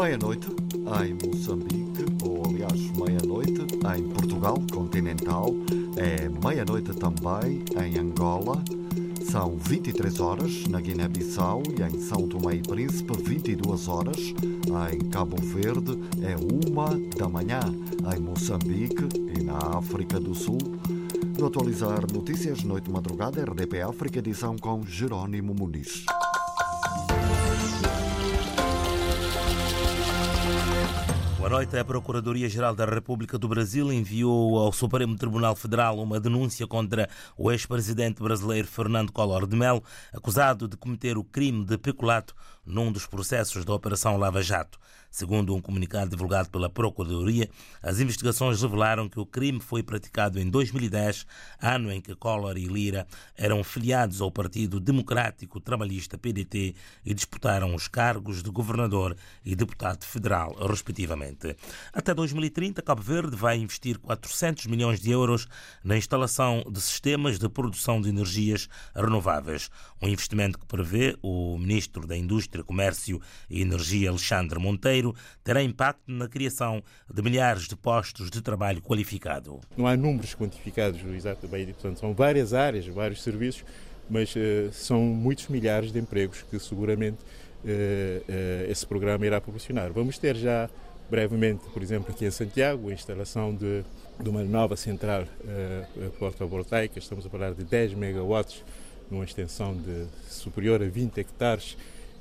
Meia-noite em Moçambique, ou aliás, meia-noite em Portugal continental, é meia-noite também em Angola. São 23 horas na Guiné-Bissau e em São Tomé e Príncipe, 22 horas. Em Cabo Verde é uma da manhã. Em Moçambique e na África do Sul. No Atualizar Notícias, Noite Madrugada, RDP África, edição com Jerónimo Muniz. Boa noite. A Procuradoria-Geral da República do Brasil enviou ao Supremo Tribunal Federal uma denúncia contra o ex-presidente brasileiro Fernando Collor de Mello, acusado de cometer o crime de peculato num dos processos da Operação Lava Jato. Segundo um comunicado divulgado pela Procuradoria, as investigações revelaram que o crime foi praticado em 2010, ano em que Collor e Lira eram filiados ao Partido Democrático Trabalhista PDT e disputaram os cargos de governador e deputado federal, respectivamente. Até 2030, Cabo Verde vai investir 400 milhões de euros na instalação de sistemas de produção de energias renováveis. Um investimento que prevê o ministro da Indústria, Comércio e Energia, Alexandre Monteiro terá impacto na criação de milhares de postos de trabalho qualificado. Não há números quantificados, exato, bem, portanto, são várias áreas, vários serviços, mas uh, são muitos milhares de empregos que seguramente uh, uh, esse programa irá proporcionar. Vamos ter já brevemente, por exemplo, aqui em Santiago, a instalação de, de uma nova central fotovoltaica, estamos a falar de 10 megawatts, numa extensão de superior a 20 hectares,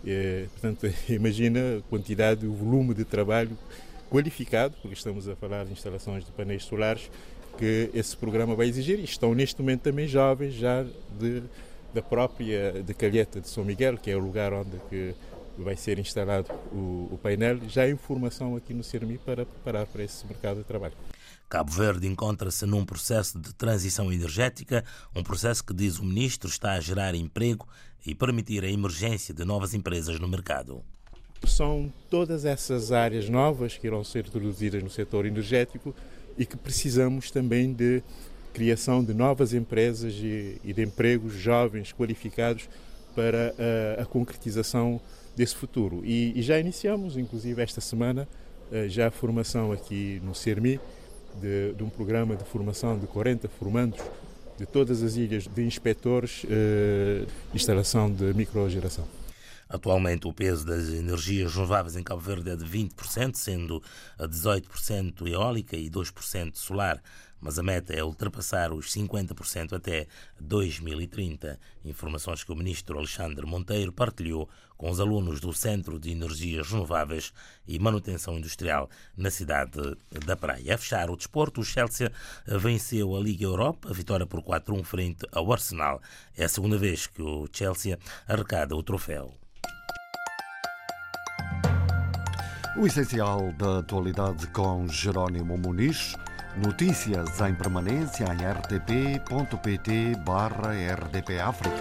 é, portanto, imagina a quantidade, o volume de trabalho qualificado, porque estamos a falar de instalações de painéis solares, que esse programa vai exigir. E estão neste momento também jovens já de, da própria de Calheta de São Miguel, que é o lugar onde que vai ser instalado o, o painel, já há informação aqui no CERMI para preparar para esse mercado de trabalho. Cabo Verde encontra-se num processo de transição energética, um processo que, diz o ministro, está a gerar emprego e permitir a emergência de novas empresas no mercado. São todas essas áreas novas que irão ser introduzidas no setor energético e que precisamos também de criação de novas empresas e, de empregos jovens, qualificados para a, a concretização desse futuro. E, e, já iniciamos, inclusive esta semana, eh, já a formação aqui no CERMI de, de um programa de formação de 40 formandos de todas as ilhas de inspectores eh, de instalação de microgeração. Atualmente, o peso das energias renováveis em Cabo Verde é de 20%, sendo a 18% eólica e 2% solar mas a meta é ultrapassar os 50% até 2030. Informações que o ministro Alexandre Monteiro partilhou com os alunos do Centro de Energias Renováveis e Manutenção Industrial na cidade da Praia. A fechar o desporto, o Chelsea venceu a Liga Europa, a vitória por 4-1 frente ao Arsenal. É a segunda vez que o Chelsea arrecada o troféu. O essencial da atualidade com Jerónimo Muniz. Notícias em permanência em rtp.pt barra rdpafrica.